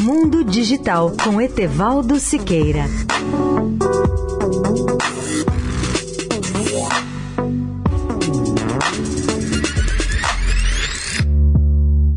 Mundo Digital com Etevaldo Siqueira.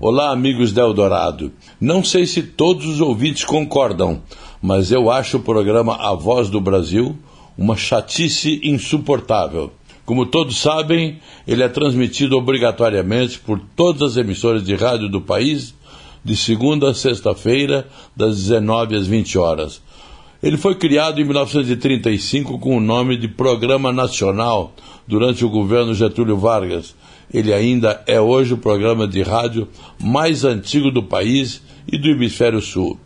Olá, amigos da Eldorado. Não sei se todos os ouvintes concordam, mas eu acho o programa A Voz do Brasil uma chatice insuportável. Como todos sabem, ele é transmitido obrigatoriamente por todas as emissoras de rádio do país, de segunda a sexta-feira, das 19 às 20 horas. Ele foi criado em 1935 com o nome de Programa Nacional durante o governo Getúlio Vargas. Ele ainda é hoje o programa de rádio mais antigo do país e do Hemisfério Sul.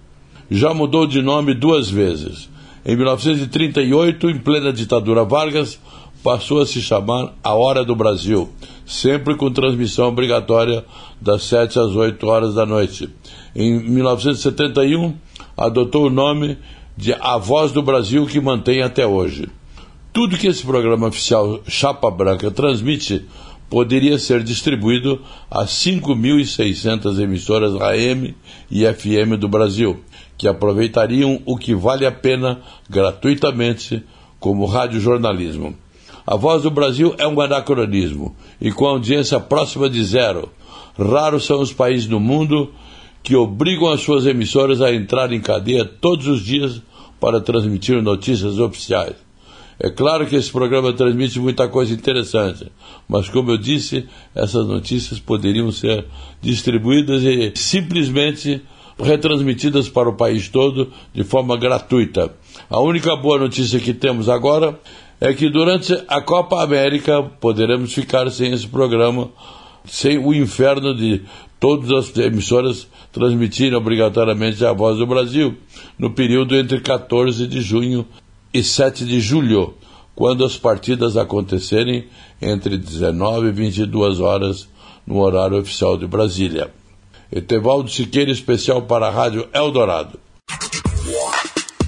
Já mudou de nome duas vezes. Em 1938, em plena ditadura Vargas, passou a se chamar A Hora do Brasil, sempre com transmissão obrigatória das 7 às 8 horas da noite. Em 1971, adotou o nome de A Voz do Brasil, que mantém até hoje. Tudo que esse programa oficial Chapa Branca transmite poderia ser distribuído a 5.600 emissoras AM e FM do Brasil, que aproveitariam o que vale a pena gratuitamente como radiojornalismo. A Voz do Brasil é um anacronismo e com audiência próxima de zero. Raros são os países do mundo que obrigam as suas emissoras a entrar em cadeia todos os dias para transmitir notícias oficiais. É claro que esse programa transmite muita coisa interessante, mas como eu disse, essas notícias poderiam ser distribuídas e simplesmente retransmitidas para o país todo de forma gratuita. A única boa notícia que temos agora é que durante a Copa América poderemos ficar sem esse programa, sem o inferno de todas as emissoras transmitirem obrigatoriamente a voz do Brasil, no período entre 14 de junho e 7 de julho, quando as partidas acontecerem entre 19 e 22 horas no horário oficial de Brasília. Etevaldo Siqueira, especial para a Rádio Eldorado.